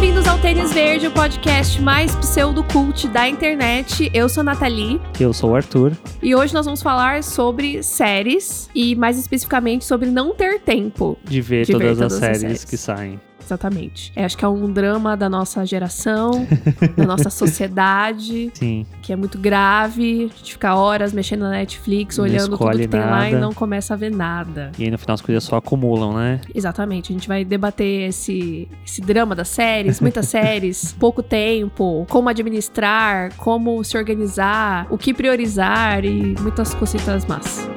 Bem-vindos ao Tênis Verde, o podcast mais pseudo-cult da internet. Eu sou a Nathalie Eu sou o Arthur. e hoje nós vamos falar sobre séries e mais especificamente sobre não ter tempo. De ver, De ver todas, todas as as séries, séries. que saem. Exatamente. É, acho que é um drama da nossa geração, da nossa sociedade, Sim. que é muito grave. A gente fica horas mexendo na Netflix, Não olhando tudo que tem lá e nada. não começa a ver nada. E aí no final as coisas só acumulam, né? Exatamente, a gente vai debater esse, esse drama das séries, muitas séries, pouco tempo, como administrar, como se organizar, o que priorizar e muitas cositas más.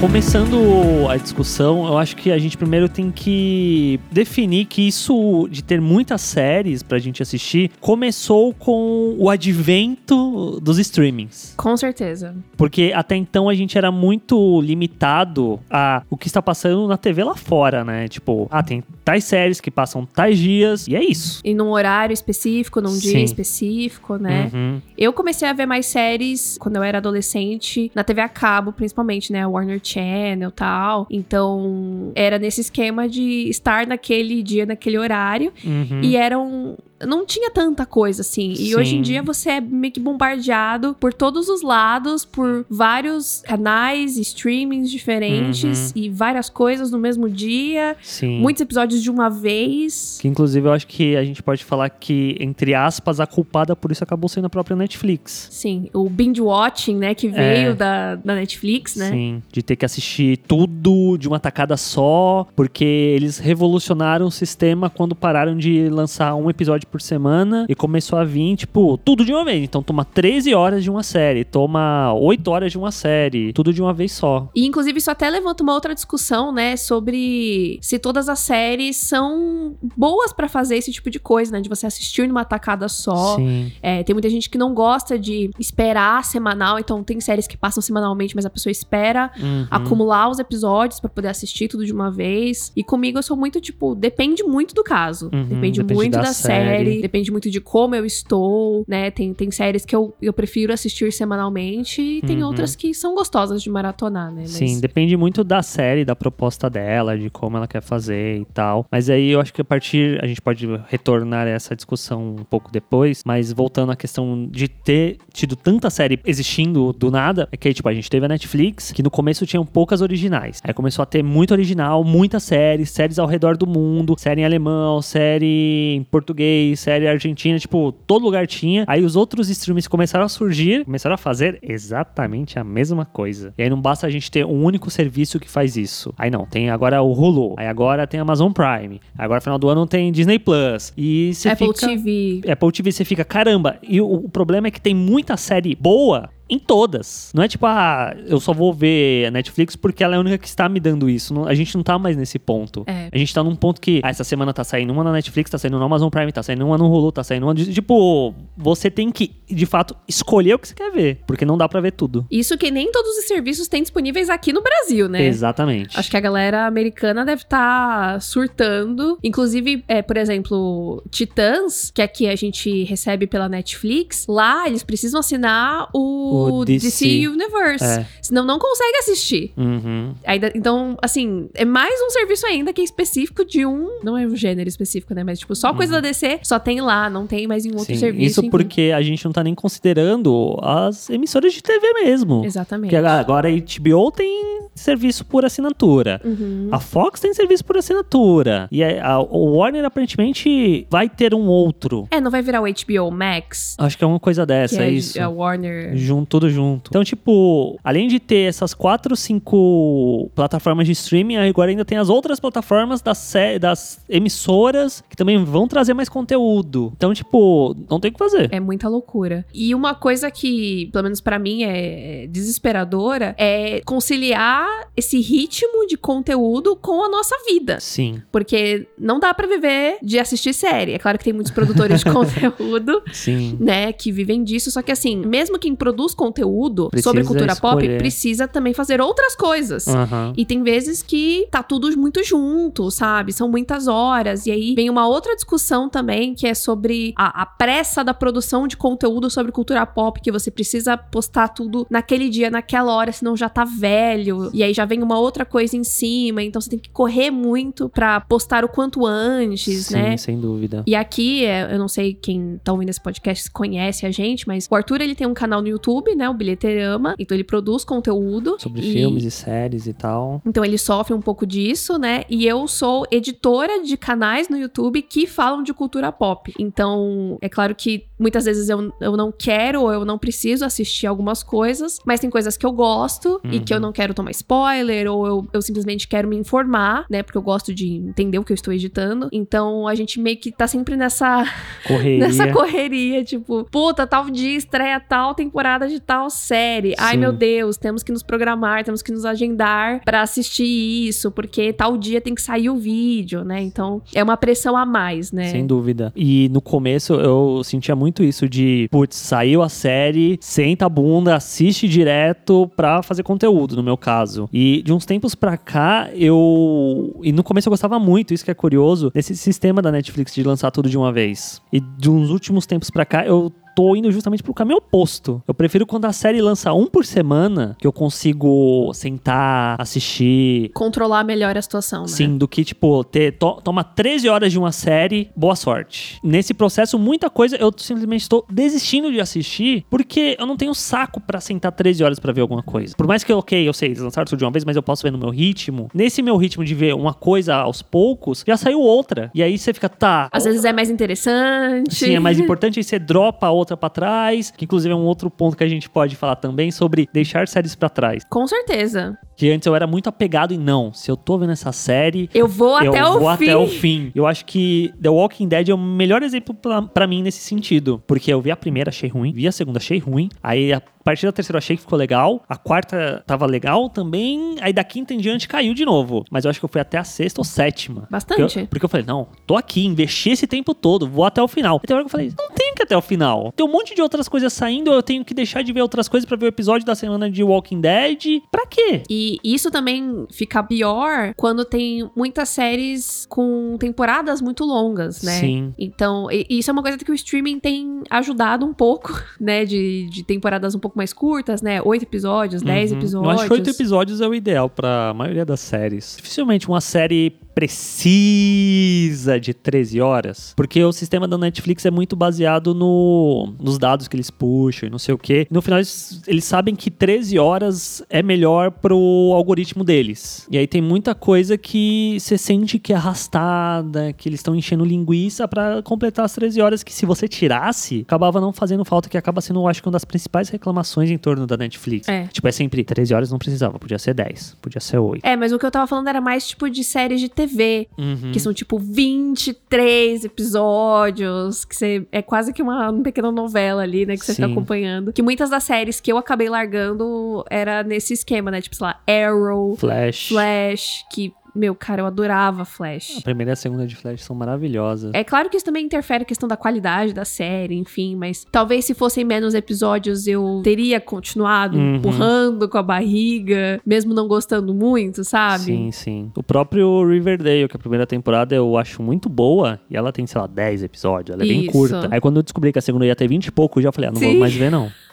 Começando a discussão, eu acho que a gente primeiro tem que definir que isso de ter muitas séries pra gente assistir começou com o advento dos streamings. Com certeza. Porque até então a gente era muito limitado a o que está passando na TV lá fora, né? Tipo, ah, tem tais séries que passam tais dias e é isso. E num horário específico, num dia Sim. específico, né? Uhum. Eu comecei a ver mais séries quando eu era adolescente, na TV a cabo, principalmente, né? Warner Channel tal. Então, era nesse esquema de estar naquele dia, naquele horário. Uhum. E eram. Não tinha tanta coisa assim. E hoje em Sim. dia você é meio que bombardeado por todos os lados, por vários canais, streamings diferentes Uhum. e várias coisas no mesmo dia. Sim. Muitos episódios de uma vez. Que inclusive eu acho que a gente pode falar que, entre aspas, a culpada por isso acabou sendo a própria Netflix. Sim, o binge watching, né, que veio da, da Netflix, né? É. Sim, de ter que assistir tudo de uma tacada só, porque eles revolucionaram o sistema quando pararam de lançar um episódio por semana e começou a vir, tipo, tudo de uma vez. Então toma 13 horas de uma série, toma 8 horas de uma série, tudo de uma vez só. E, inclusive, isso até levanta uma outra discussão, né? Sobre se todas as séries são boas pra fazer esse tipo de coisa, né? De você assistir numa tacada só. Sim. É, tem muita gente que não gosta de esperar semanal, então tem séries que passam semanalmente, mas a pessoa espera Uhum. acumular os episódios pra poder assistir tudo de uma vez. E comigo eu sou muito, tipo, depende muito do caso. Uhum, depende, depende muito da da, série. série. Depende muito de como eu estou, né? Tem, tem séries que eu, eu prefiro assistir semanalmente e tem Uhum. outras que são gostosas de maratonar, né? Mas- Sim, depende muito da série, da proposta dela, de como ela quer fazer e tal. Mas aí eu acho que a partir. A gente pode retornar a essa discussão um pouco depois. Mas voltando à questão de ter tido tanta série existindo do nada, é que aí, tipo, a gente teve a Netflix, que no começo tinham poucas originais. Aí começou a ter muito original, muitas séries, séries ao redor do mundo, série em alemão, série em português, série argentina, tipo, todo lugar tinha. Aí os outros streams começaram a surgir, começaram a fazer exatamente a mesma coisa. E aí não basta a gente ter um único serviço que faz isso. Aí não, tem agora o Hulu, aí agora tem Amazon Prime, agora final do ano tem Disney Plus. E você Apple fica... TV. Apple TV, você fica, caramba. E o, o problema é que tem muita série boa em todas. Não é tipo, ah, eu só vou ver a Netflix porque ela é a única que está me dando isso. Não- a gente não tá mais nesse ponto. É. A gente tá num ponto que, ah, essa semana tá saindo uma na Netflix, tá saindo no Amazon Prime, tá saindo uma no Hulu, tá saindo uma. de- Tipo, você tem que, de fato, escolher o que você quer ver. Porque não dá pra ver tudo. Isso que nem todos os serviços têm disponíveis aqui no Brasil, né? Exatamente. Acho que a galera americana deve estar surtando. Inclusive, é, por exemplo, Titãs, que aqui a gente recebe pela Netflix, lá eles precisam assinar o, O DC. DC. Universe. É. Senão não consegue assistir. Uhum. Ainda, então, assim, é mais um serviço ainda que é específico de um. Não é um gênero específico, né? Mas, tipo, só coisa da DC só tem lá, não tem mais em outro Uhum. Sim, serviço. Isso enfim. porque a gente não tá nem considerando as emissoras de TV mesmo. Exatamente. Porque agora a HBO tem serviço por assinatura. Uhum. A Fox tem serviço por assinatura. E a, Warner aparentemente vai ter um outro. É, não vai virar o HBO Max? Acho que é uma coisa dessa, é, é isso. a Warner. Junto, tudo junto. Então, tipo, além de ter essas quatro, cinco plataformas de streaming, agora ainda tem as outras plataformas das, das emissoras que também vão trazer mais conteúdo. Então, tipo, não tem o que fazer. É muita loucura. E uma coisa que, pelo menos pra mim, é desesperadora é conciliar esse ritmo de conteúdo com a nossa vida. Sim, Porque não dá pra viver de assistir série. É claro que tem muitos produtores de conteúdo. sim. Né, que vivem disso, só que assim, mesmo quem produz conteúdo Precisa sobre cultura pop, escolher. precisa também fazer outras coisas. Aham. E tem vezes que tá tudo muito junto, sabe? São muitas horas. E aí vem uma outra discussão também, que é sobre a, a pressa da produção de conteúdo sobre cultura pop, que você precisa postar tudo naquele dia, naquela hora, senão já tá velho. E aí já vem uma outra coisa em cima. Então você tem que correr muito pra postar o quanto antes, Sim, né? sem dúvida. E aqui, é, eu não sei quem tá ouvindo esse podcast conhece a gente, mas o Arthur ele tem um canal no YouTube, né? O Bilheterama. Então ele produz conteúdo. Sobre e- filmes e séries e tal. então ele sofre um pouco disso, né? E eu sou editora de canais no YouTube que falam de cultura pop. Então, é claro que muitas vezes eu, eu não quero ou eu não preciso assistir algumas coisas, mas tem coisas que eu gosto e Uhum. que eu não quero tomar spoiler, ou eu, eu simplesmente quero me informar, né? Porque eu gosto de entender o que eu estou editando. Então a gente meio que tá sempre nessa Correria. nessa correria, tipo, puta, tal dia estreia tal temporada de tal série. Ai, Sim. meu Deus, temos que nos programar, temos que nos agendar pra assistir isso, porque tal dia tem que sair o vídeo, né? Então, é uma pressão a mais, né? Sem dúvida. E no começo eu sentia muito isso de, putz, saiu a série, senta a bunda, assiste direto pra fazer conteúdo, no meu caso. E de uns tempos pra cá, eu. E no começo eu gostava muito, isso que é curioso, desse sistema da Netflix de lançar tudo de uma vez. E de uns últimos tempos pra cá, eu tô indo justamente pro caminho oposto. Eu prefiro quando a série lança um por semana, que eu consigo sentar, assistir, Controlar melhor a situação, né? Sim, do que, tipo, ter, to- toma 13 horas de uma série, boa sorte. Nesse processo, muita coisa eu simplesmente estou desistindo de assistir porque eu não tenho saco pra sentar 13 horas pra ver alguma coisa. Por mais que, ok, eu sei, eles lançaram tudo de uma vez, mas eu posso ver no meu ritmo. Nesse meu ritmo de ver uma coisa aos poucos, já saiu outra. E aí você fica, tá. Às vezes é mais interessante. Sim, é mais importante aí você dropa a outra pra trás, que inclusive é um outro ponto que a gente pode falar também sobre deixar séries pra trás. Com certeza. Que antes eu era muito apegado em não, se eu tô vendo essa série, Eu vou até eu o vou fim. até o fim. Eu acho que The Walking Dead é o melhor exemplo pra, pra mim nesse sentido. Porque eu vi a primeira, achei ruim. Vi a segunda, achei ruim. Aí a partir da terceira eu achei que ficou legal. A quarta tava legal também. Aí da quinta em diante caiu de novo. Mas eu acho que eu fui até a sexta ou sétima. Bastante. Porque eu, porque eu falei, não, tô aqui, investi esse tempo todo, vou até o final. Até a hora que eu falei, não tem até o final. Tem um monte de outras coisas saindo, eu tenho que deixar de ver outras coisas pra ver o episódio da semana de Walking Dead. Pra quê? E isso também fica pior quando tem muitas séries com temporadas muito longas, né? Sim. Então, isso é uma coisa que o streaming tem ajudado um pouco, né? De, de temporadas um pouco mais curtas, né? Oito episódios, dez Uhum. episódios. Eu acho que oito episódios é o ideal pra maioria das séries. Dificilmente uma série precisa de 13 horas, porque o sistema da Netflix é muito baseado no, nos dados que eles puxam e não sei o quê. No final, eles, eles sabem que 13 horas é melhor pro algoritmo deles. E aí tem muita coisa que você sente que é arrastada, que eles estão enchendo linguiça pra completar as 13 horas, que se você tirasse, acabava não fazendo falta, que acaba sendo, eu acho que uma das principais reclamações em torno da Netflix. É. Tipo, é sempre 13 horas não precisava, podia ser 10, podia ser 8. É, mas o que eu tava falando era mais tipo de séries de TV, Uhum. que são tipo 23 episódios, que você é quase que uma, uma pequena novela ali, né, que você fica Sim. acompanhando. Que muitas das séries que eu acabei largando era nesse esquema, né? Tipo, sei lá, Arrow, Flash. Flash, que, meu, cara, eu adorava Flash. A primeira e a segunda de Flash são maravilhosas. É claro que isso também interfere a questão da qualidade da série, enfim, mas talvez se fossem menos episódios eu teria continuado Uhum. empurrando com a barriga, mesmo não gostando muito, sabe? Sim, sim. O próprio Riverdale, que a primeira temporada eu acho muito boa, e ela tem, sei lá, 10 episódios, ela é bem Isso. curta. Aí quando eu descobri que a segunda ia ter 20 e pouco, eu já falei, ah, não Sim. vou mais ver não.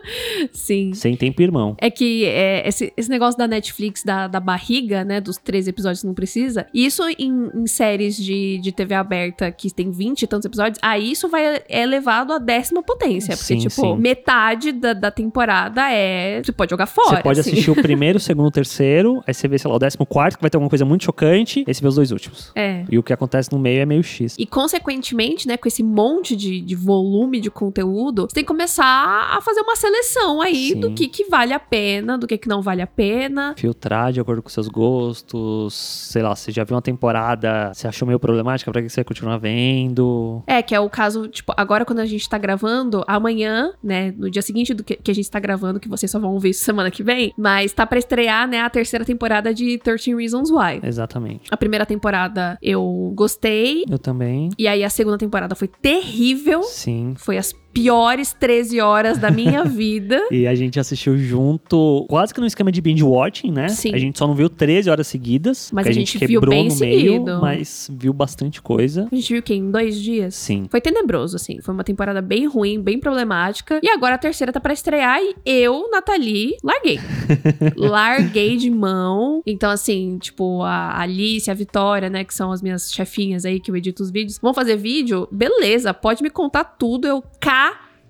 Sim. Sem tempo irmão. É que é, esse, esse negócio da Netflix, da, da barriga, né? Dos três episódios que não precisa. Isso em, em séries de, de TV aberta que tem 20 e tantos episódios, aí isso vai é levado à décima potência. Porque, Sim, tipo, sim. metade da, da temporada é. Você pode jogar fora. Você pode assim. assistir o primeiro, o segundo, o terceiro, aí você vê, sei lá, o décimo quarto, que vai ter alguma coisa muito chocante, aí você vê os dois últimos. É. E o que acontece no meio é meio X. E, consequentemente, né, com esse monte de, de volume de conteúdo, você tem que começar a fazer uma seleção aí Sim. do que, que vale a pena, do que, que não vale a pena. Filtrar de acordo com seus gostos, sei lá, você já viu uma temporada, você achou meio problemática, pra que você vai continuar vendo? É, que é o caso, tipo, agora quando a gente tá gravando, amanhã, né, no dia seguinte do que, que a gente tá gravando, que vocês só vão ouvir isso semana que vem, mas tá pra estrear, né, a terceira temporada de 13 Reasons Why. Exatamente. A primeira temporada eu gostei, Eu também. e aí a segunda temporada foi terrível. Sim. Foi as piores 13 horas da minha vida. E a gente assistiu junto, quase que no esquema de binge watching, né? Sim. A gente só não viu 13 horas seguidas. Mas a a gente gente viu quebrou bem no meio, seguido. mas viu bastante coisa. A gente viu que em dois dias. Sim. Foi tenebroso, assim. Foi uma temporada bem ruim, bem problemática. E agora a terceira tá pra estrear e eu, Nathalie, larguei. larguei de mão. Então, assim, tipo, a Alice, a Vitória, né, que são as minhas chefinhas aí que eu edito os vídeos, vão fazer vídeo? Beleza, pode me contar tudo. Eu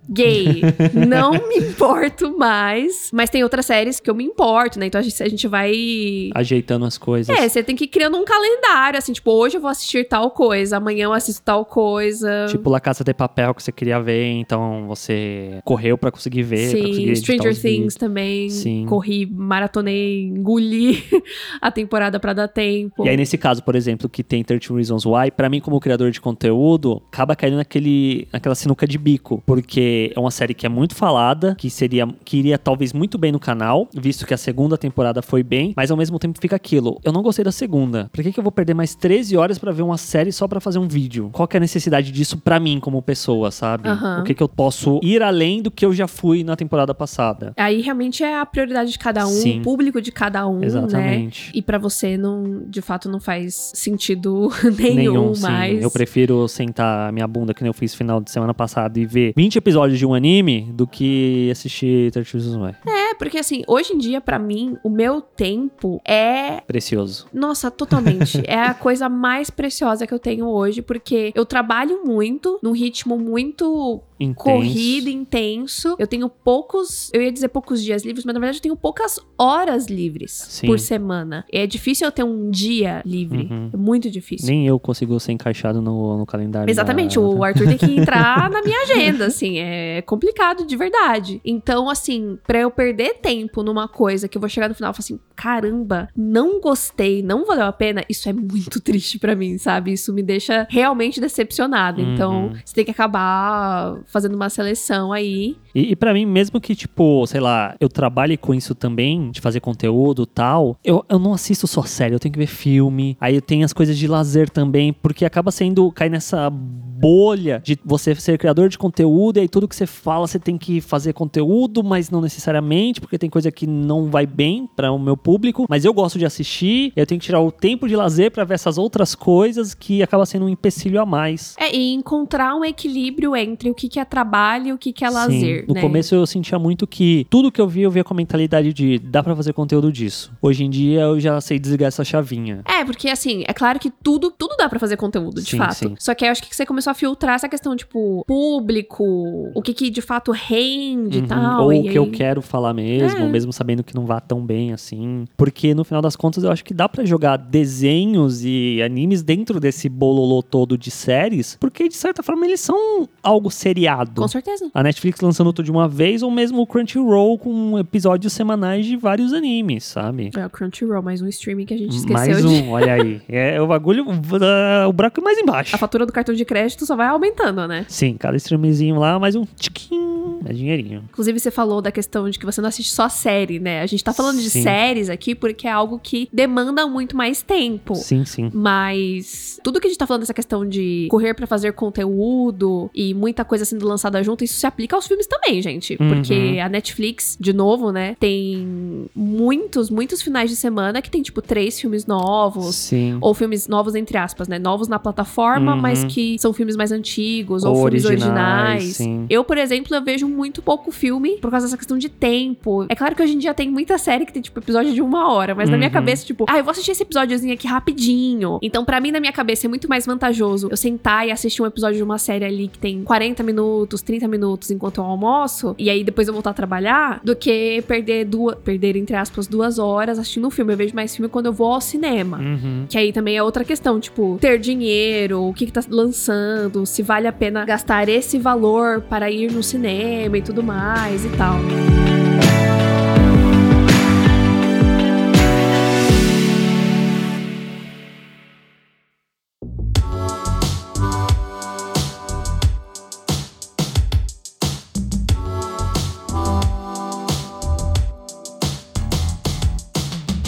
caguei. Não me importo mais. Mas tem outras séries que eu me importo, né? Então a gente, a gente vai Ajeitando as coisas. é, você tem que ir criando um calendário, assim, tipo, hoje eu vou assistir tal coisa, amanhã eu assisto tal coisa. Tipo La Casa de Papel que você queria ver, então você correu pra conseguir ver, pra conseguir Sim, editar Stranger Things vídeos. também. Sim. Corri, maratonei, engoli a temporada pra dar tempo. E aí, nesse caso, por exemplo, que tem 13 Reasons Why, pra mim, como criador de conteúdo, acaba caindo naquele, naquela sinuca de bico. Porque é uma série que é muito falada, que seria que iria talvez muito bem no canal, visto que a segunda temporada foi bem, mas ao mesmo tempo fica aquilo. Eu não gostei da segunda. Por que, que eu vou perder mais 13 horas pra ver uma série só pra fazer um vídeo? Qual que é a necessidade disso pra mim como pessoa, sabe? Aham. O que, que eu posso ir além do que eu já fui na temporada passada? Aí realmente é a prioridade de cada um, Sim. o público de cada um, né? Exatamente. E pra você não, de fato, não faz sentido nenhum, sim. mais. Eu prefiro sentar minha bunda, que nem eu fiz final de semana passada, e ver 20 episódios de um anime do que assistir 13 Reasons Why. É, porque assim, hoje em dia, pra mim, o meu tempo é Precioso. Nossa, totalmente. é a coisa mais preciosa que eu tenho hoje, porque eu trabalho muito, num ritmo muito Intenso. corrido, intenso. Eu tenho poucos, eu ia dizer poucos dias livres, mas na verdade eu tenho poucas horas livres Sim. por semana. É difícil eu ter um dia livre. Uhum. É muito difícil. Nem eu consigo ser encaixado no, no calendário. Exatamente, da- o Arthur tem que entrar na minha agenda, assim, é complicado de verdade. Então, assim, pra eu perder tempo numa coisa que eu vou chegar no final e falar assim, caramba, não gostei, não valeu a pena, isso é muito triste pra mim, sabe? Isso me deixa realmente decepcionada. Então, Uhum. você tem que acabar fazendo uma seleção aí. E, e para mim, mesmo que, tipo, sei lá, eu trabalhe com isso também, de fazer conteúdo e tal, eu, eu não assisto só série, eu tenho que ver filme. Aí eu tenho as coisas de lazer também, porque acaba sendo, cai nessa bolha de você ser criador de conteúdo, e aí tudo que você fala você tem que fazer conteúdo, mas não necessariamente, porque tem coisa que não vai bem para o meu público, mas eu gosto de assistir, eu tenho que tirar o tempo de lazer para ver essas outras coisas que acaba sendo um empecilho a mais. É, e encontrar um equilíbrio entre o que, que é trabalho e o que, que é Sim, lazer. No né? começo eu sentia muito que tudo que eu via, eu via com a mentalidade de dá pra fazer conteúdo disso. Hoje em dia eu já sei desligar essa chavinha. É, porque assim, é claro que tudo, tudo dá pra fazer conteúdo, de Sim, fato. sim. Só que eu acho que você começou a filtrar essa questão, tipo, público, o que que de fato rende e Uhum. tal. Ou e o que eu aí- quero falar mesmo, É. mesmo sabendo que não vá tão bem assim. Porque no final das contas eu acho que dá pra jogar desenhos e animes dentro desse bololô todo de séries, porque de certa forma eles são algo seriado. Com certeza. A Netflix lançando tudo de uma vez, ou mesmo o Crunchyroll com episódios semanais de vários animes, sabe? É o Crunchyroll, mais um streaming que a gente esqueceu Mais de. um, olha aí. É o bagulho, uh, o buraco é mais embaixo. A fatura do cartão de crédito só vai aumentando, né? Sim, cada streamzinho lá, mais um tiquinho, é dinheirinho. Inclusive, você falou da questão de que você não assiste só série, né? A gente tá falando de Sim. séries aqui porque é algo que demanda muito mais tempo. Sim, sim. Mas tudo que a gente tá falando dessa questão de correr pra fazer conteúdo e muita coisa sendo lançada junto, isso se aplica aos filmes também, gente. Uhum. Porque a Netflix, de novo, né, tem muitos, muitos finais de semana que tem, tipo, três filmes novos. Sim. Ou filmes novos, entre aspas, né? Novos na plataforma, Uhum. mas que são filmes mais antigos, ou, Ou filmes originais, originais. sim. Eu, por exemplo, eu vejo muito pouco filme por causa dessa questão de tempo. É claro que hoje em dia tem muita série que tem, tipo, episódio de uma hora, mas na minha Uhum. cabeça, tipo, ah, eu vou assistir esse episódiozinho aqui rapidinho. Então, pra mim, na minha cabeça, é muito mais vantajoso eu sentar e assistir um episódio de uma série ali que tem 40 minutos, 30 minutos enquanto eu almoço, e aí depois eu voltar a trabalhar, do que perder duas, perder, entre aspas, duas horas assistindo um filme. Eu vejo mais filme quando eu vou ao cinema. Uhum. Que aí também é outra questão, tipo, ter dinheiro, o que, que tá lançando, se vale a pena gastar esse valor para ir no cinema e tudo mais e tal.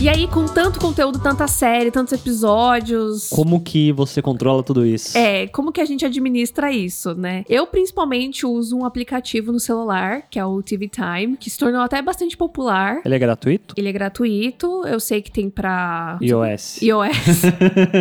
E aí, com tanto conteúdo, tanta série, tantos episódios. Como que você controla tudo isso? É, como que a gente administra isso, né? Eu, principalmente, uso um aplicativo no celular, que é o TV Time, que se tornou até bastante popular. Ele é gratuito? Ele é gratuito, eu sei que tem pra iOS. iOS.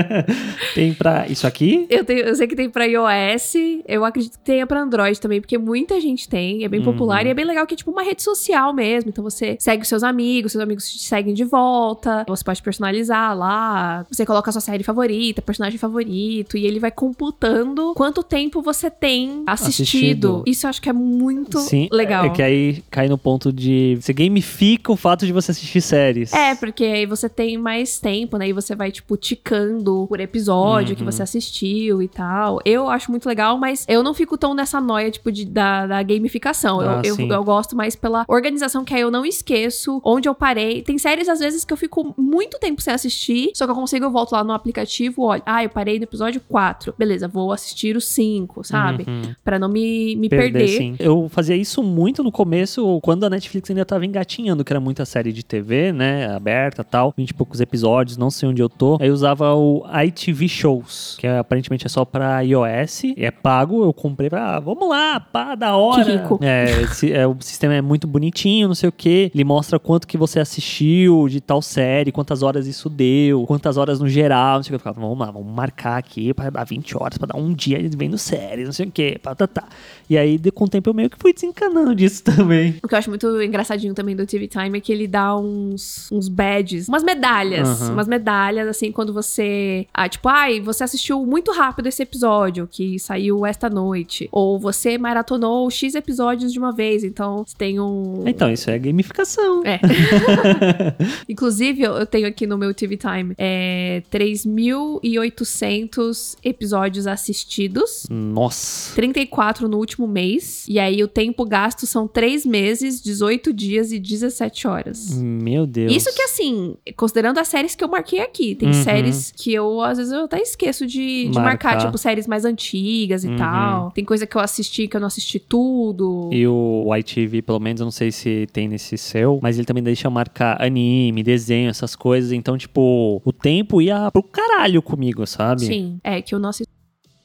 tem pra isso aqui? Eu, tenho, eu sei que tem pra iOS, eu acredito que tenha pra Android também, porque muita gente tem, é bem popular Uhum. e é bem legal que é tipo uma rede social mesmo. Então você segue os seus amigos, seus amigos te seguem de volta, você pode personalizar lá, você coloca a sua série favorita, personagem favorito, e ele vai computando quanto tempo você tem assistido. Assistido. Isso eu acho que é muito Sim. legal. É que aí cai no ponto de. Você gamifica o fato de você assistir séries. É, porque aí você tem mais tempo, né? E você vai, tipo, ticando por episódio que Uhum. você assistiu e tal. Eu acho muito legal, mas eu não fico tão nessa noia, tipo, de, da, da gamificação. Ah, eu, eu, eu gosto mais pela organização, que aí eu não esqueço onde eu parei. Tem séries, às vezes, que eu fico muito tempo sem assistir, só que eu consigo, eu volto lá no aplicativo, olha, ah, eu parei no episódio 4. Beleza, vou assistir o 5, sabe? Uhum. Pra não me, me Perder, perder. sim. Eu fazia isso muito no começo, quando a Netflix ainda tava engatinhando, que era muita série de TV, né, aberta e tal, 20 e poucos episódios, não sei onde eu tô. Aí eu usava o ITV Shows, que é, aparentemente é só pra iOS, é pago, eu comprei pra, ah, vamos lá, pá, da hora. Que rico. É, esse- é, o sistema é muito bonitinho, não sei o que, ele mostra quanto que você assistiu de tal série, quantas horas isso deu, quantas horas no geral, não sei o que. Eu ficava, vamos lá, vamos marcar aqui pra dar 20 horas, pra dar um dia vendo série, não sei o que, pá, tá, tá. E aí, com o tempo, eu meio que fui desencanando disso também. O que eu acho muito engraçadinho também do TV Time é que ele dá uns, uns badges, umas medalhas. Aham. Umas medalhas, assim, quando você. Ah, tipo, ai, você assistiu muito rápido esse episódio que saiu esta noite. Ou você maratonou X episódios de uma vez. Então, você tem um. Então, isso é gamificação. É. Inclusive, eu eu tenho aqui no meu TV Time é, 3.800 episódios assistidos. Nossa. 34 no último mês. E aí o tempo gasto são 3 meses, 18 dias e 17 horas. Meu Deus. Isso que assim, considerando as séries que eu marquei aqui, tem Uhum. séries que eu às vezes eu até esqueço de, de marcar, Marcar. tipo séries mais antigas e Uhum. tal. Tem coisa que eu assisti que eu não assisti tudo. E o ITV, pelo menos, eu não sei se tem nesse seu, mas ele também deixa marcar anime, desenho, essas coisas. Então, tipo, o tempo ia pro caralho comigo, sabe? Sim, é que não assisti.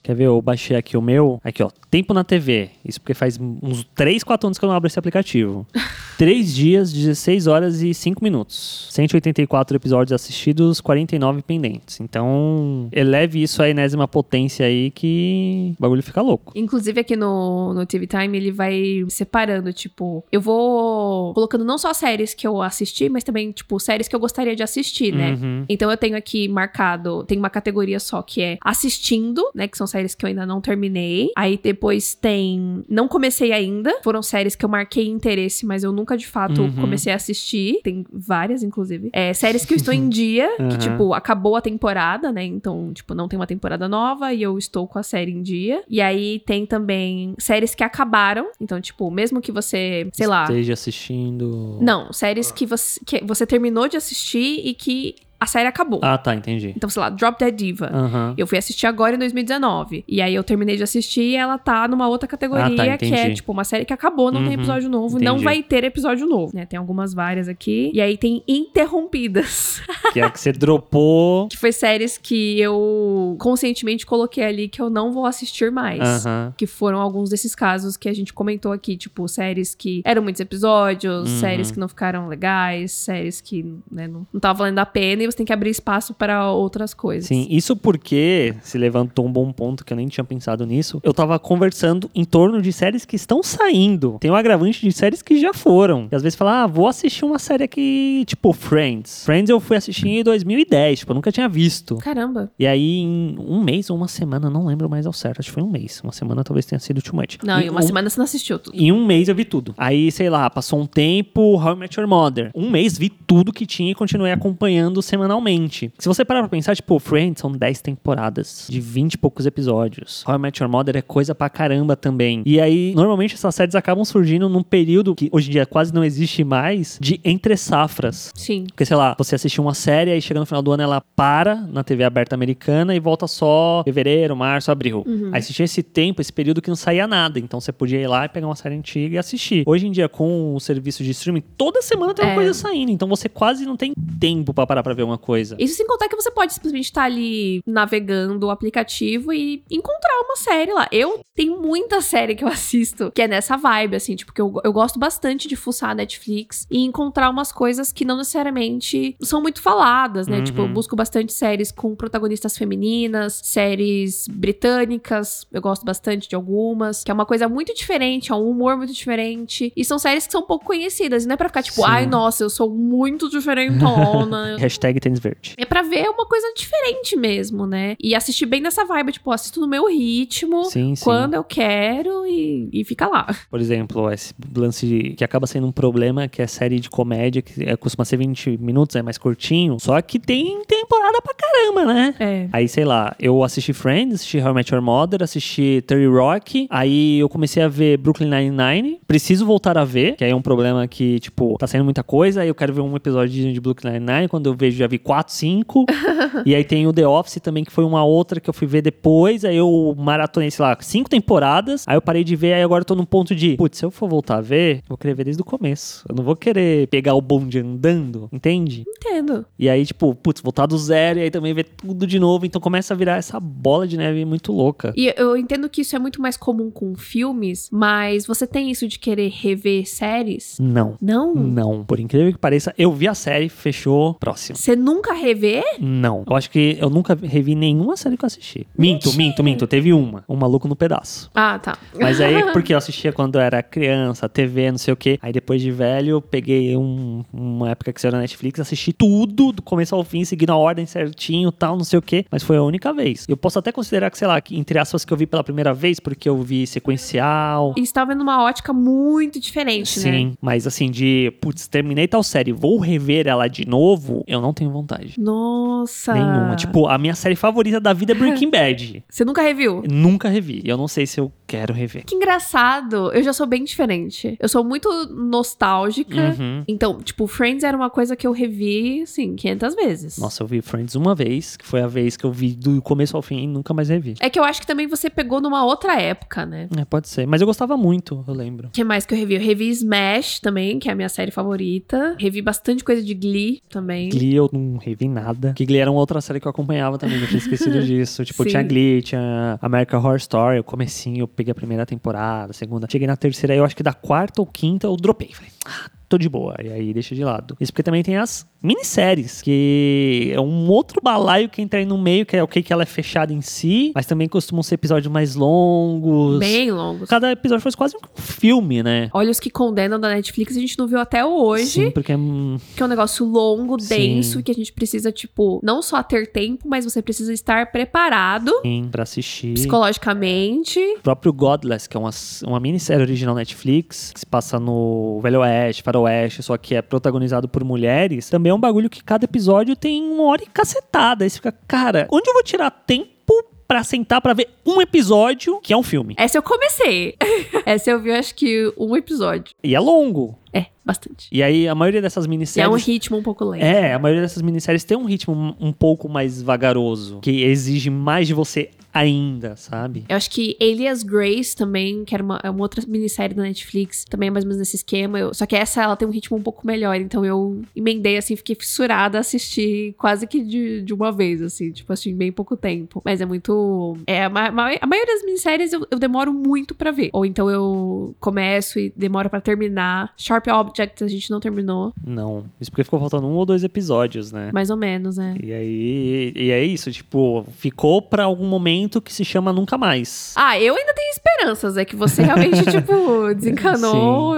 Quer ver? Eu baixei aqui o meu. Aqui, ó. Tempo na TV. Isso porque faz uns 3, 4 anos que eu não abro esse aplicativo. 3 dias, 16 horas e 5 minutos. 184 episódios assistidos, 49 pendentes. Então, eleve isso à enésima potência aí que o bagulho fica louco. Inclusive aqui no, no TV Time ele vai separando, tipo, eu vou colocando não só séries que eu assisti, mas também, tipo, séries que eu gostaria de assistir, né? Uhum. Então eu tenho aqui marcado, tem uma categoria só que é assistindo, né? Que são séries que eu ainda não terminei. Aí depois tem não comecei ainda. Foram séries que eu marquei interesse, mas eu nunca de fato Uhum. comecei a assistir. Tem várias, inclusive. É, séries que eu estou em dia, Uhum. que tipo, acabou a temporada, né? Então, tipo, não tem uma temporada nova e eu estou com a série em dia. E aí tem também séries que acabaram. Então, tipo, mesmo que você, sei lá. Esteja assistindo. Não, séries que você, que você terminou de assistir e que a série acabou. Ah, tá, entendi. Então, sei lá, Drop Dead Diva. Aham. Eu fui assistir agora em 2019. E aí eu terminei de assistir e ela tá numa outra categoria, Ah, tá, que é, tipo, uma série que acabou, não tem Uhum, episódio novo, não entendi. vai ter episódio novo, né? Tem algumas várias aqui. E aí tem Interrompidas, Que é a que você dropou. que foi séries que eu conscientemente coloquei ali que eu não vou assistir mais. Que foram alguns desses casos que a gente comentou aqui, tipo, séries que eram muitos episódios, Uhum. séries que não ficaram legais, séries que né, não, não tava valendo a pena e você tem que abrir espaço para outras coisas. Sim, isso porque se levantou um bom ponto que eu nem tinha pensado nisso. Eu tava conversando em torno de séries que estão saindo. Tem um agravante de séries que já foram. E às vezes fala, ah, vou assistir uma série aqui, tipo Friends. Friends eu fui assistir em 2010, tipo, eu nunca tinha visto. Caramba. E aí, em um mês ou uma semana, não lembro mais ao certo, acho que foi um mês. Uma semana talvez tenha sido too much. Não, Em em uma um- semana você não assistiu tudo. Em um mês eu vi tudo. Aí, sei lá, passou um tempo, How I Met Your Mother. Um mês vi tudo que tinha e continuei acompanhando semanalmente. Se você parar pra pensar, tipo, Friends são 10 temporadas de 20 e poucos episódios. How I Met Your Mother é coisa pra caramba também. E aí, normalmente essas séries acabam surgindo num período que hoje em dia quase não existe mais, de entre safras. Sim. Porque, sei lá, você assistiu uma série, aí chega no final do ano ela para na TV aberta americana e volta só fevereiro, março, abril. Aí você tinha esse tempo, esse período que não saía nada. Então você podia ir lá e pegar uma série antiga e assistir. Hoje em dia, com o serviço de streaming, toda semana tem uma É. coisa saindo. Então você quase não tem tempo pra parar pra ver uma coisa. Isso sem contar que você pode simplesmente estar ali navegando o aplicativo e encontrar uma série lá. Eu tenho muita série que eu assisto que é nessa vibe, assim, tipo, que eu, eu gosto bastante de fuçar a Netflix e encontrar umas coisas que não necessariamente são muito faladas, né? Uhum. Tipo, eu busco bastante séries com protagonistas femininas, séries britânicas, eu gosto bastante de algumas, que é uma coisa muito diferente, é um humor muito diferente. E são séries que são pouco conhecidas, e não é pra ficar tipo, Sim. ai, nossa, eu sou muito diferentona. Hashtag tênis verde. É pra ver uma coisa diferente mesmo, né? E assistir bem nessa vibe, tipo, assisto no meu ritmo, Sim, sim. quando eu quero e, e fica lá. Por exemplo, esse lance de- que acaba sendo um problema, que é série de comédia, que é, costuma ser 20 minutos, é mais curtinho. Só que tem temporada pra caramba, né? É. Aí, sei lá, eu assisti Friends, assisti How I Met Your Mother, assisti Terry Rock, aí eu comecei a ver Brooklyn Nine-Nine, preciso voltar a ver, que aí é um problema que, tipo, tá saindo muita coisa, aí eu quero ver um episódio de Brooklyn Nine-Nine, quando eu vejo já vi 4, 5, e aí tem o The Office também, que foi uma outra que eu fui ver depois, aí eu maratonei, sei lá, cinco temporadas, aí eu parei de ver, aí agora eu tô num ponto de, putz, se eu for voltar a ver, eu vou querer ver desde o começo, eu não vou querer pegar o bonde andando, entende? Entendo. E aí, tipo, putz, voltar do zero e aí também ver tudo de novo. Então começa a virar essa bola de neve muito louca. E eu entendo que isso é muito mais comum com filmes, mas você tem isso de querer rever séries? Não. Não? Não. Por incrível que pareça, eu vi a série, fechou, próximo. Você nunca revê? Não. Eu acho que eu nunca revi nenhuma série que eu assisti. Minto, minto, minto. Teve uma. Um maluco no pedaço. Ah, tá. Mas aí, porque eu assistia quando eu era criança, TV, não sei o quê. Aí depois de velho, eu peguei um- uma época que saiu na Netflix, assisti tudo, do começo ao fim, seguindo a ordem certinho tal, não sei o quê. Mas foi a única vez. Eu posso até considerar que, sei lá, que, entre aspas, que eu vi pela primeira vez, porque eu vi sequencial. E está vendo uma ótica muito diferente, né? Sim, mas assim, de, putz, terminei tal série, vou rever ela de novo, eu não tenho vontade. Nossa. Nenhuma. Tipo, a minha série favorita da vida é Breaking Bad. Você nunca reviu? Nunca revi. Eu não sei se eu quero rever. Que engraçado. Eu já sou bem diferente. Eu sou muito nostálgica. Uhum. Então, tipo, Friends era uma coisa que eu revi, assim, 500 vezes. Nossa, eu vi Friends uma vez, que foi a vez que eu vi do começo ao fim e nunca mais revi. É que eu acho que também você pegou numa outra época, né? É, pode ser. Mas eu gostava muito, eu lembro. O que mais que eu revi? Eu revi Smash também, que é a minha série favorita. Revi bastante coisa de Glee também. Glee eu não revi nada. Que Glee era uma outra série que eu acompanhava também, eu tinha esquecido disso. Tipo, Sim. tinha Glee, tinha American Horror Story, o comecinho, peguei a primeira temporada, a segunda. Cheguei na terceira, eu acho que da quarta ou quinta eu dropei. Falei, ah, tô de boa. E aí deixa de lado. Isso porque também tem as minisséries, que é um outro balaio que entra aí no meio, que é o que que ela é fechada em si, mas também costumam ser episódios mais longos. Bem longos. Cada episódio foi quase um filme, né? Olha os que condenam da Netflix, a gente não viu até hoje. Sim, porque hum, Que é um negócio longo, Sim. denso, que a gente precisa, tipo, não só ter tempo, mas você precisa estar preparado sim, pra assistir. psicologicamente. O próprio Godless, que é uma, uma minissérie original Netflix, que se passa no Velho Oeste, Faroeste, só que é protagonizado por mulheres, também é um bagulho que cada episódio tem uma hora e cacetada. Aí você fica, cara, onde eu vou tirar tempo pra sentar pra ver um episódio que é um filme? Essa eu comecei. Essa eu vi, acho que, um episódio. E é longo. É, bastante. E aí a maioria dessas E é um minisséries. ritmo um pouco lento. É, a maioria dessas minisséries tem um ritmo um pouco mais vagaroso, que exige mais de você ainda, sabe? Eu acho que Elias Grace também, que era uma, é uma outra minissérie da Netflix, também é mais ou menos nesse esquema. Eu- só que essa, ela tem um ritmo um pouco melhor. Então eu emendei, assim, fiquei fissurada a assistir quase que de, de uma vez, assim. Tipo, assisti em bem pouco tempo. Mas é muito... É, a, ma- a maioria das minisséries eu, eu demoro muito pra ver. Ou então eu começo e demoro pra terminar. Sharp Objects a gente não terminou. Não. Isso porque ficou faltando um ou dois episódios, né? Mais ou menos, né? E aí, e é isso, tipo, ficou pra algum momento momento que se chama Nunca Mais. Ah, eu ainda tenho esperanças. É que você realmente, tipo, desencanou.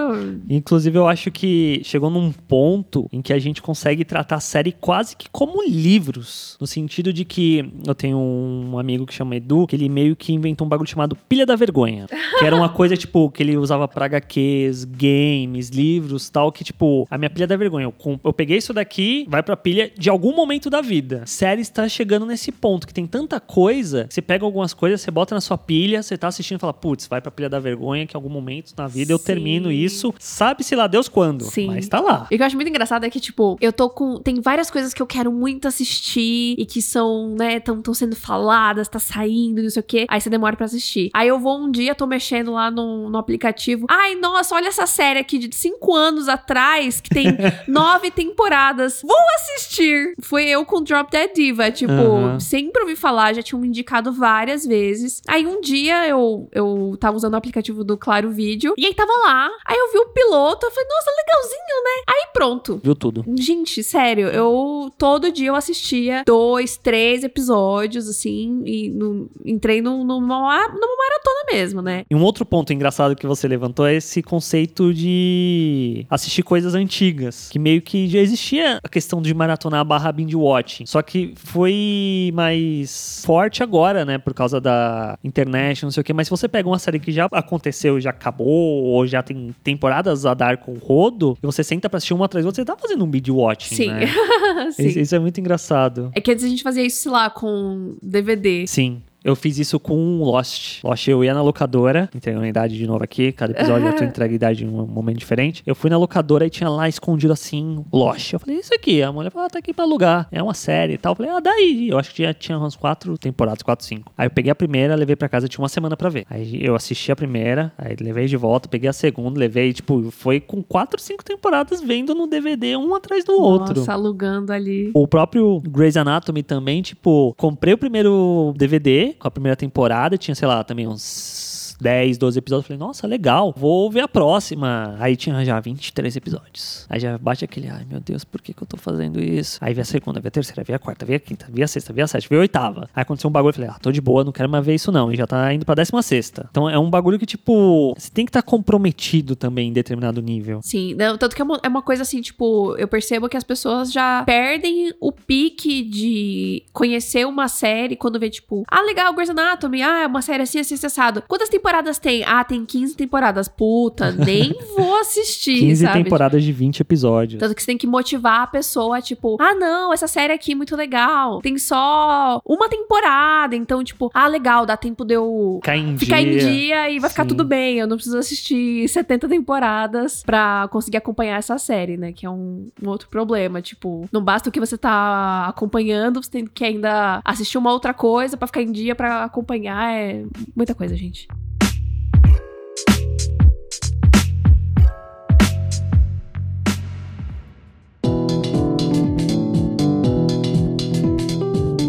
Inclusive, eu acho que chegou num ponto em que a gente consegue tratar a série quase que como livros. No sentido de que eu tenho um amigo que chama Edu, que ele meio que inventou um bagulho chamado Pilha da Vergonha. Que era uma coisa, tipo, que ele usava pra HQs, games, livros tal, que, tipo, a minha pilha da vergonha. Eu, eu peguei isso daqui, vai pra pilha de algum momento da vida. Série está chegando nesse ponto, que tem tanta coisa, você pega algumas coisas, você bota na sua pilha, você tá assistindo e fala, putz, vai pra pilha da vergonha, que em algum momento na vida eu Sim. termino isso. Sabe-se lá Deus quando, Sim. mas tá lá. E o que eu acho muito engraçado é que, tipo, eu tô com. Tem várias coisas que eu quero muito assistir e que são, né, tão, tão sendo faladas, tá saindo, não sei o quê. Aí você demora pra assistir. Aí eu vou um dia, tô mexendo lá no, no aplicativo. Ai, nossa, olha essa série aqui de cinco anos atrás, que tem nove temporadas. Vou assistir! Foi eu com Drop Dead Diva. Tipo, Aham. sempre ouvi falar, já tinham me indicado várias vezes. Aí um dia eu, eu tava usando o aplicativo do Claro Vídeo. E aí tava lá. Aí eu vi o piloto. Eu falei, nossa, legalzinho, né? Aí pronto. Viu tudo. Gente, sério, eu todo dia eu assistia dois, três episódios, assim, e no- entrei num- numa, numa maratona mesmo, né? E um outro ponto engraçado que você levantou é esse conceito de assistir coisas antigas. Que meio que já existia a questão de maratonar barra binge watching. Só que foi mais forte agora, né? Por causa da internet, não sei o quê. Mas se você pega uma série que já aconteceu, já acabou, ou já tem temporadas a dar com rodo, e você senta pra assistir uma atrás da outra, você tá fazendo um binge watching, Sim. né? Sim. Isso, isso é muito engraçado. É que antes a gente fazia isso, sei lá, com DVD. Sim. Eu fiz isso com Lost. Lost, eu ia na locadora, entregando a idade de novo aqui, cada episódio eu tô entregando a idade em um momento diferente. Eu fui na locadora e tinha lá escondido assim, Lost. Eu falei, isso aqui. A mulher falou, ah, tá aqui pra alugar. É uma série e tal. Eu falei, ah, daí. Eu acho que já tinha umas quatro temporadas, quatro, cinco. Aí eu peguei a primeira, levei pra casa, tinha uma semana pra ver. Aí eu assisti a primeira, aí levei de volta, peguei a segunda, levei, tipo, foi com quatro, cinco temporadas vendo no DVD, um atrás do outro. Nossa, alugando ali. O próprio Grey's Anatomy também, tipo, comprei o primeiro DVD com a primeira temporada, tinha, sei lá, também uns 10, 12 episódios. Falei, nossa, legal, vou ver a próxima. Aí tinha já 23 episódios. Aí já bate aquele, ai meu Deus, por que, que eu tô fazendo isso? Aí vi a segunda, vi a terceira, vi a quarta, vi a quinta, vi a sexta, vi a sétima, vi a oitava. Aí aconteceu um bagulho, falei, ah, tô de boa, não quero mais ver isso não. E já tá indo pra décima sexta. Então é um bagulho que, tipo, você tem que estar comprometido também em determinado nível. Sim, não, tanto que é uma, é uma coisa assim, tipo, eu percebo que as pessoas já perdem o pique de conhecer uma série quando vê, tipo, ah, legal, Grey's Anatomy, ah, é uma série assim, assim, acessado. Quantas temporadas tem? Ah, tem 15 temporadas. Puta, nem vou assistir, 15 sabe? temporadas de 20 episódios. Tanto que você tem que motivar a pessoa, tipo, ah, não, essa série aqui é muito legal. Tem só uma temporada. Então, tipo, ah, legal, dá tempo de eu Ficar em ficar em dia. dia e vai ficar Sim. tudo bem. Eu não preciso assistir 70 temporadas pra conseguir acompanhar essa série, né? Que é um, um outro problema. Tipo, não basta o que você tá acompanhando, você tem que ainda assistir uma outra coisa pra ficar em dia, pra acompanhar. É muita coisa, gente.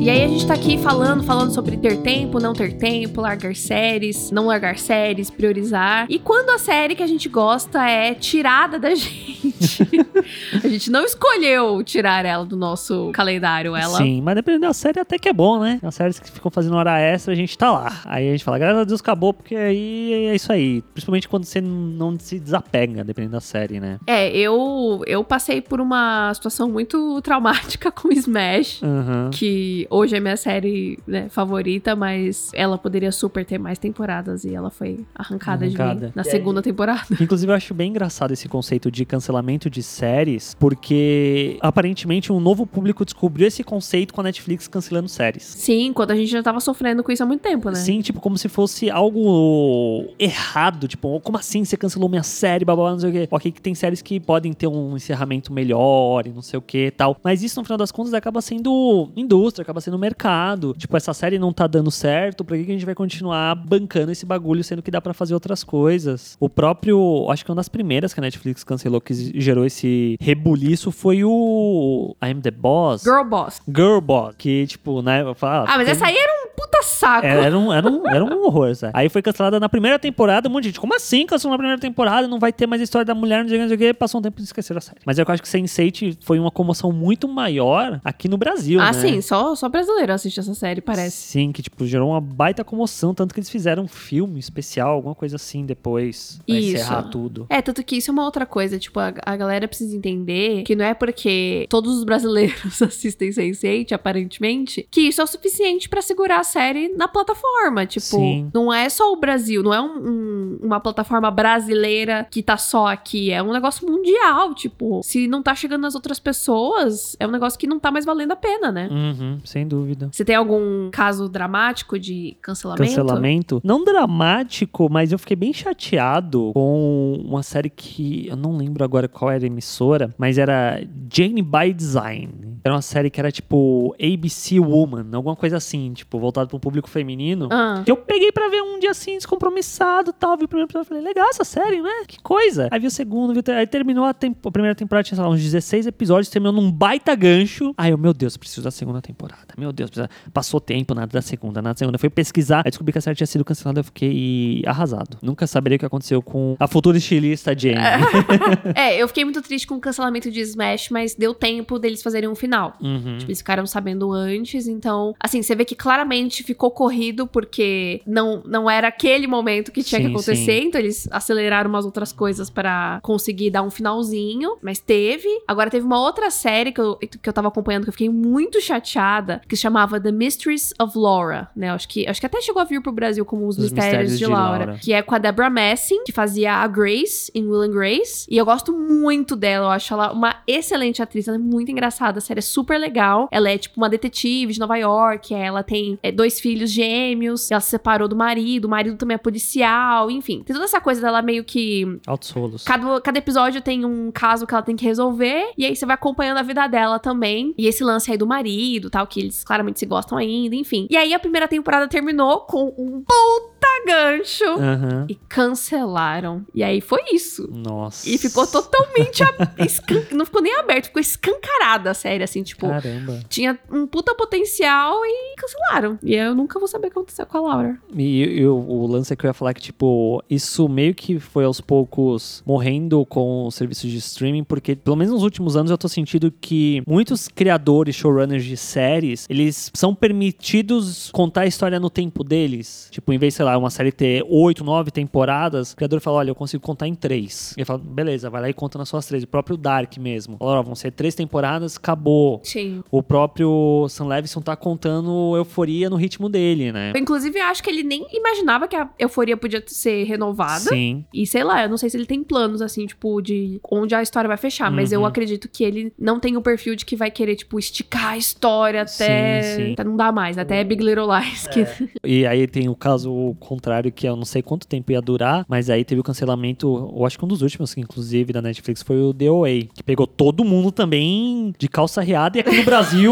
E aí a gente tá aqui falando, falando sobre ter tempo, não ter tempo, largar séries, não largar séries, priorizar. E quando a série que a gente gosta é tirada da gente, a gente não escolheu tirar ela do nosso calendário, ela Sim, mas dependendo da série até que é bom, né? As séries que ficam fazendo hora extra, a gente tá lá. Aí a gente fala, graças a Deus acabou, porque aí é isso aí. Principalmente quando você não se desapega, dependendo da série, né? É, eu eu passei por uma situação muito traumática com Smash. Aham. Que hoje é minha série né, favorita, mas ela poderia super ter mais temporadas e ela foi arrancada, de Arrancada. mim na E aí? segunda temporada. Inclusive, eu acho bem engraçado esse conceito de cancelamento de séries, porque aparentemente um novo público descobriu esse conceito com a Netflix cancelando séries. Sim, enquanto a gente já tava sofrendo com isso há muito tempo, né? Sim, tipo, como se fosse algo errado. Tipo, como assim você cancelou minha série, blá blá, blá, não sei o quê. Ok, que tem séries que podem ter um encerramento melhor e não sei o que e tal. Mas isso, no final das contas, acaba sendo indústria, acaba sendo mercado. Tipo, essa série não tá dando certo, por que a gente vai continuar bancando esse bagulho, sendo que dá pra fazer outras coisas? O próprio, acho que uma das primeiras que a Netflix cancelou, que gerou esse rebuliço, foi o I Am The Boss. Girl Boss. Girl Boss, que, tipo, né, eu falo, Ah, mas tem- essa aí era um puta saco. Era, era um, era, um, era um horror, sabe? Aí foi cancelada na primeira temporada, um monte de gente, como assim cancelou na primeira temporada? Não vai ter mais a história da mulher, não sei o que, não sei o que. Passou um tempo e esqueceram a série. Mas eu acho que Sense8 foi uma comoção muito maior aqui no Brasil, ah, né? sim, só, só brasileiro assiste essa série, parece. Sim, que tipo, gerou uma baita comoção, tanto que eles fizeram um filme especial, alguma coisa assim depois, pra Isso. encerrar tudo. É, tanto que isso é uma outra coisa, tipo, a, a galera precisa entender que não é porque todos os brasileiros assistem Sense8, aparentemente, que isso é o suficiente pra segurar a série na plataforma. Tipo, Sim. não é só o Brasil, não é um- um- uma plataforma brasileira que tá só aqui, é um negócio mundial, tipo, se não tá chegando nas outras pessoas, é um negócio que não tá mais valendo a pena, né? Uhum, sem dúvida. Você tem algum caso dramático de cancelamento? Cancelamento. Não dramático, mas eu fiquei bem chateado com uma série que eu não lembro agora qual era a emissora, mas era Jane by Design. Era uma série que era tipo ABC Woman, alguma coisa assim, tipo, voltado para um público feminino. Ah, Que eu peguei pra ver um dia assim, descompromissado tal. Vi o primeiro episódio e falei, legal essa série, né? Que coisa. Aí vi o segundo, vi o aí terminou a, tempo- a primeira temporada, tinha lá, uns 16 episódios, terminou num baita gancho. Aí eu, meu Deus, preciso da segunda temporada. Meu Deus, precisa... passou tempo, nada da segunda, nada da segunda. Eu fui pesquisar, aí descobri que a série tinha sido cancelada, eu fiquei arrasado. Nunca saberia o que aconteceu com a futura estilista Jane. É, eu fiquei muito triste com o cancelamento de Smash, mas deu tempo deles fazerem um final. Uhum. Tipo, eles ficaram sabendo antes, então, assim, você vê que claramente ficou corrido porque não, não era aquele momento que tinha Sim, que acontecer, sim. então eles aceleraram umas outras coisas pra conseguir dar um finalzinho, mas teve. Agora teve uma outra série que eu, que eu tava acompanhando que eu fiquei muito chateada, que se chamava The Mysteries of Laura, né? Acho que, acho que até chegou a vir pro Brasil como Os, Os Mistérios, Mistérios de, de Laura, Laura. que é com a Deborah Messing, que fazia a Grace em Will and Grace, e eu gosto muito dela, eu acho ela uma excelente atriz, ela é muito engraçada, a série é super legal, ela é tipo uma detetive de Nova York, ela tem é, dois filhos gêmeos, ela se separou do marido, o marido também é policial, enfim, tem toda essa coisa dela meio que Altos rolos. Cada, cada episódio tem um caso que ela tem que resolver, e aí você vai acompanhando a vida dela também. E esse lance aí do marido, tal, que eles claramente se gostam ainda, enfim. E aí a primeira temporada terminou com um puta gancho. Aham. E cancelaram. E aí foi isso. Nossa. E ficou totalmente. a- escan- Não ficou nem aberto, ficou escancarada a série, assim, tipo. Caramba. Tinha um puta potencial e cancelaram. E eu nunca vou saber o que aconteceu com a Laura. E, e o, o lance é que eu ia falar que, tipo, isso meio que foi aos poucos morrendo com os serviços de streaming, porque, pelo menos nos últimos anos, eu tô sentindo que muitos criadores, showrunners de séries, eles são permitidos contar a história no tempo deles. Tipo, em vez, sei lá, uma série ter oito, nove temporadas, o criador fala, olha, eu consigo contar em três. E ele fala, beleza, vai lá e conta nas suas três. O próprio Dark mesmo. Fala, ó, vão ser três temporadas, acabou. Sim. O próprio Sam Levinson tá contando euforia no ritmo dele, né? Eu, inclusive, acho que ele nem imaginava que a euforia podia ser renovada. Sim. E sei lá, eu não sei se ele tem planos, assim, tipo, de onde a história vai fechar, mas eu Uhum. acredito que ele não tem o perfil de que vai querer, tipo, esticar a história até, Sim, sim. até não dar mais, até Big Little Lies. Que... E aí tem o caso contrário, que eu não sei quanto tempo ia durar, mas aí teve o cancelamento, eu acho que um dos últimos, inclusive, da Netflix, foi o The que pegou todo mundo também de calça riada e aqui no Brasil,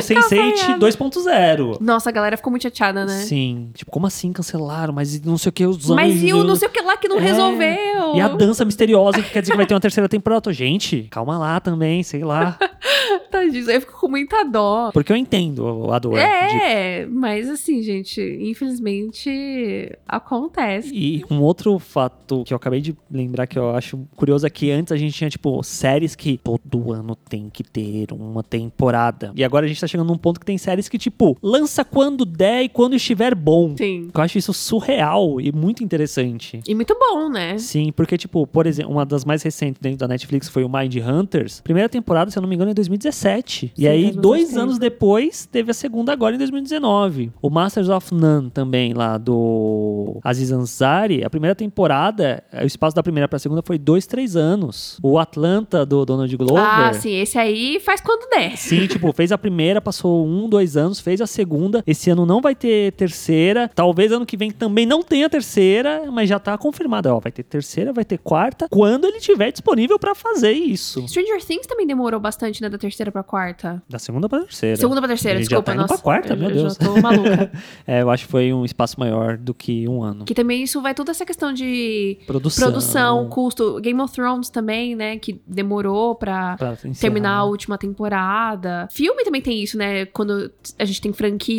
Sense8 riada. 2.0. Nossa, a galera ficou muito chateada, né? Sim, tipo, como assim cancelaram? Mas não sei o que, os Mas e o não sei o que lá que não É. resolveu? E a dança misteriosa, que quer dizer que vai ter uma terceira temporada. Gente, calma lá também, sei lá. Tadinho, eu fico com muita dó. Porque eu entendo a dor. de É, mas assim, gente, infelizmente acontece. E um outro fato que eu acabei de lembrar que eu acho curioso é que antes a gente tinha, tipo, séries que todo ano tem que ter uma temporada. E agora a gente tá chegando num ponto que tem séries que, tipo, lança quando der e quando estiver bom. Sim. Eu acho isso surreal e muito interessante. E muito bom, né? Sim, porque, tipo, por exemplo, uma das mais recentes dentro da Netflix foi o Mind Hunters. Primeira temporada, se eu não me engano, é 2017. e Sim, aí, faz dois anos depois, teve a segunda agora em 2019. O Masters of None também, lá do Aziz Ansari. A primeira temporada, o espaço da primeira pra segunda foi dois, três anos. O Atlanta, do Donald Glover. Ah, sim, esse aí faz quando der. Sim, tipo, fez a primeira, passou um, dois anos, fez a segunda. Esse ano não vai ter terceira. Talvez ano que vem também não tenha terceira, mas já tá confirmado. Ó, vai ter terceira, vai ter quarta, quando ele tiver disponível pra fazer isso. Stranger Things também demorou bastante, né, da terceira pra quarta? Da segunda pra terceira. Segunda pra terceira, gente desculpa. já tá nossa, pra quarta, eu, meu eu Deus. já tô maluca. É, eu acho que foi um espaço maior do que um ano. que também isso vai toda essa questão de Produção. produção, custo. Game of Thrones também, né? Que demorou pra pra terminar a última temporada. Filme também tem isso, né? Quando a gente tem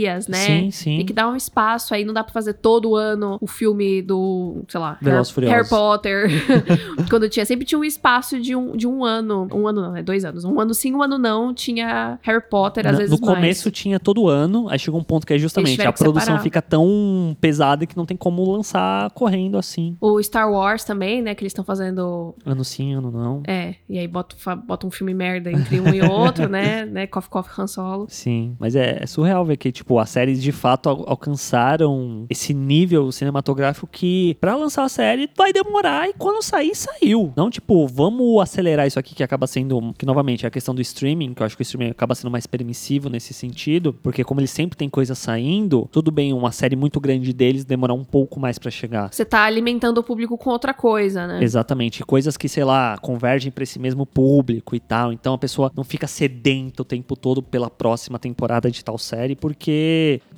franquias, né? Sim, sim. Tem que dar um espaço aí, não dá pra fazer todo ano o filme do, sei lá, Velozes Harry, Harry. Potter. Quando tinha, sempre tinha um espaço de um, de um ano. Um ano não, é dois anos. Um ano sim, um ano não, tinha Harry Potter, às Na- vezes no mais. começo tinha todo ano, aí chegou um ponto que é justamente a produção separar. fica tão pesada que não tem como lançar correndo assim. O Star Wars também, né? Que eles estão fazendo. Ano sim, ano não. É, e aí bota, bota um filme merda entre um e outro, né? né? Coffee Coffee Han Solo. Sim, mas é, é surreal ver que, tipo, as séries de fato al- alcançaram esse nível cinematográfico que pra lançar a série vai demorar e quando sair, saiu. Não, tipo, vamos acelerar isso aqui que acaba sendo, que novamente é a questão do streaming, que eu acho que o streaming acaba sendo mais permissivo nesse sentido, porque como eles sempre têm coisa saindo, tudo bem uma série muito grande deles demorar um pouco mais pra chegar. Você tá alimentando o público com outra coisa, né? Exatamente, coisas que, sei lá, convergem pra esse mesmo público e tal. Então a pessoa não fica sedenta o tempo todo pela próxima temporada de tal série, porque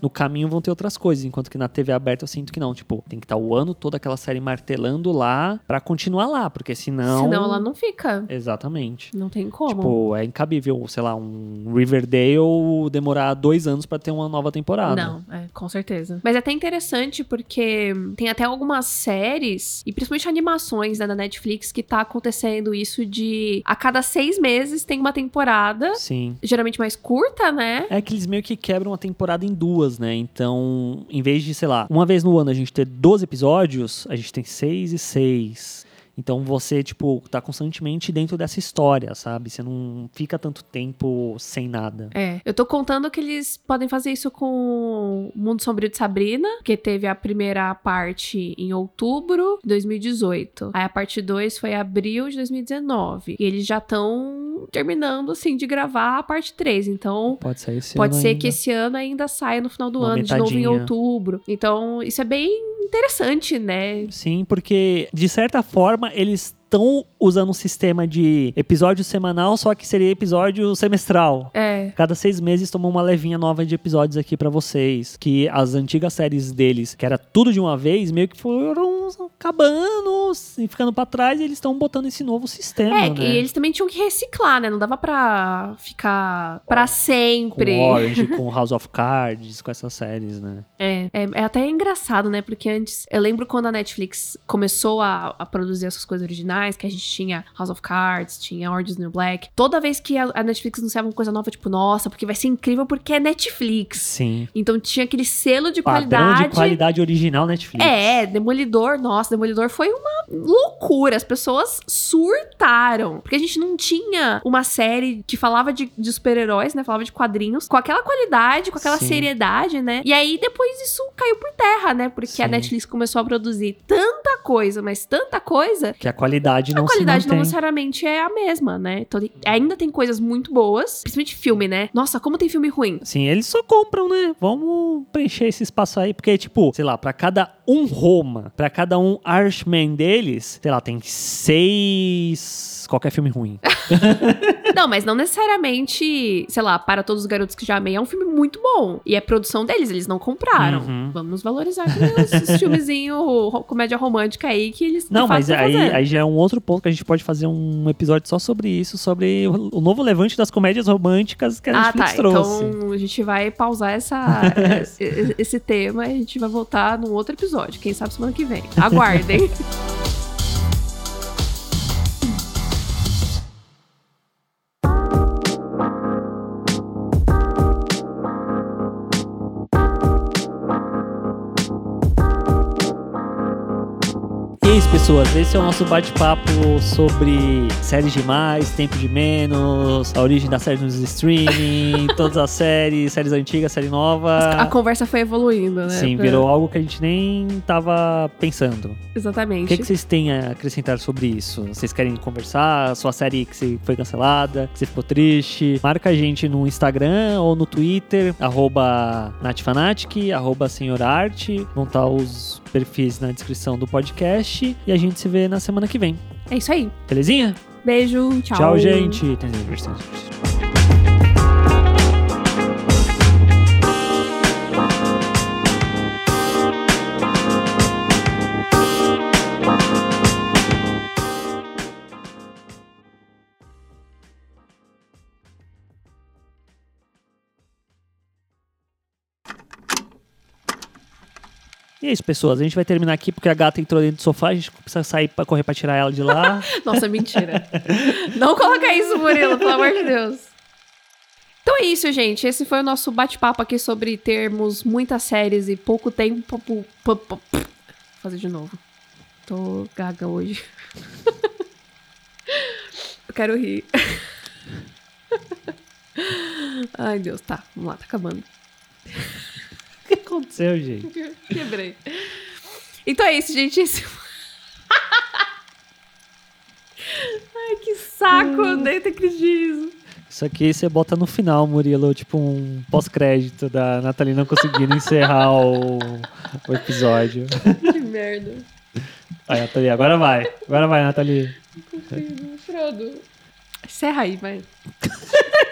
no caminho vão ter outras coisas. Enquanto que na TV aberta eu sinto que não. Tipo, tem que estar o ano todo aquela série martelando lá pra continuar lá, porque senão. Senão ela não fica. Exatamente. Não tem como. Tipo, é incabível, sei lá, um Riverdale demorar dois anos pra ter uma nova temporada. Não, é, com certeza. Mas é até interessante porque tem até algumas séries, e principalmente animações né, da Netflix, que tá acontecendo isso de a cada seis meses tem uma temporada, Sim. geralmente mais curta, né? É que eles meio que quebram a temporada em duas, né? Então, em vez de, sei lá, uma vez no ano a gente ter 12 episódios, a gente tem seis e seis. Então você, tipo, tá constantemente dentro dessa história, sabe? Você não fica tanto tempo sem nada. É, eu tô contando que eles podem fazer isso com Mundo Sombrio de Sabrina, que teve a primeira parte em outubro de 2018. Aí a parte 2 foi abril de 2019. E eles já estão terminando, assim, de gravar a parte 3. Então, Pode ser esse Pode ano ser ainda. que esse ano ainda saia no final do Uma ano, de novo em metadinha. outubro. Então, isso é bem interessante, né? Sim, porque de certa forma eles estão usando um sistema de episódio semanal, só que seria episódio semestral. É. Cada seis meses tomam uma levinha nova de episódios aqui pra vocês. Que as antigas séries deles, que era tudo de uma vez, meio que foram acabando e ficando pra trás e eles estão botando esse novo sistema. É, né? e eles também tinham que reciclar, né? Não dava pra ficar pra Com sempre. Orange, com House of Cards, com essas séries, né? É, é, é até engraçado, né? Porque antes, eu lembro quando a Netflix começou a, a produzir essas coisas originais, que a gente tinha House of Cards, tinha Orange is New Black. Toda vez que a, a Netflix anunciava uma coisa nova, tipo, nossa, porque vai ser incrível porque é Netflix. Sim. Então tinha aquele selo de Padrão qualidade. de qualidade original Netflix. É, Demolidor, nossa, Demolidor foi uma loucura. As pessoas surtaram. Porque a gente não tinha uma série que falava de, de super-heróis, né? Falava de quadrinhos, com aquela qualidade, com aquela Sim. seriedade, né? E aí depois isso caiu por terra, né? Porque a Sim. Netflix começou a produzir tanta coisa, mas tanta coisa. Que a qualidade não a qualidade não necessariamente é a mesma, né? Então ainda tem coisas muito boas, principalmente filme, né? Nossa, como tem filme ruim. Sim, eles só compram, né? Vamos preencher esse espaço aí, porque, tipo, sei lá, pra cada um Roma, pra cada um Archman deles, sei lá, tem seis. Qualquer filme ruim. Não, mas não necessariamente, sei lá, para todos os garotos que já amei, é um filme muito bom. E é produção deles, eles não compraram. Uhum. Vamos valorizar também esses filmezinho, ro- comédia romântica aí que eles Não, mas aí, aí já é um outro ponto que a gente pode fazer um episódio só sobre isso, sobre o, o novo levante das comédias românticas que a Ah, Netflix tá. trouxe. Então a gente vai pausar essa, esse, esse tema e a gente vai voltar num outro episódio. Quem sabe semana que vem. Aguardem. Pessoas. Esse é o nosso bate-papo sobre séries demais, tempo de menos, a origem da série nos streaming, todas as séries, séries antigas, série nova. A conversa foi evoluindo, né? Sim, virou algo que a gente nem tava pensando. O Exatamente. que, que vocês têm a acrescentar sobre isso? Vocês querem conversar? Sua série que foi cancelada, que você ficou triste? Marca a gente no Instagram ou no Twitter, arroba natfanatic, arroba senhorarte. Vão estar os perfis na descrição do podcast. E a gente se vê na semana que vem. É isso aí. Belezinha? Beijo, tchau. Tchau, gente. E é isso, pessoas. A gente vai terminar aqui porque a gata entrou dentro do sofá. A gente precisa sair pra correr pra tirar ela de lá. Nossa, mentira. Não coloca isso, Murilo, pelo amor de Deus. Então é isso, gente. Esse foi o nosso bate-papo aqui sobre termos muitas séries e pouco tempo. pu- pu- pu- Vou fazer de novo. Tô gaga hoje. Eu quero rir. Ai, Deus, tá. Vamos lá, tá acabando. O que aconteceu, gente? Quebrei. Então é isso, gente. Esse... Ai, que saco. Eu nem acredito nisso. Isso aqui você bota no final, Murilo, tipo um pós-crédito da Nathalie não conseguindo encerrar o, o episódio. Que merda. Vai, Nathalie, agora vai. Agora vai, Nathalie. Frodo. Encerra aí, vai.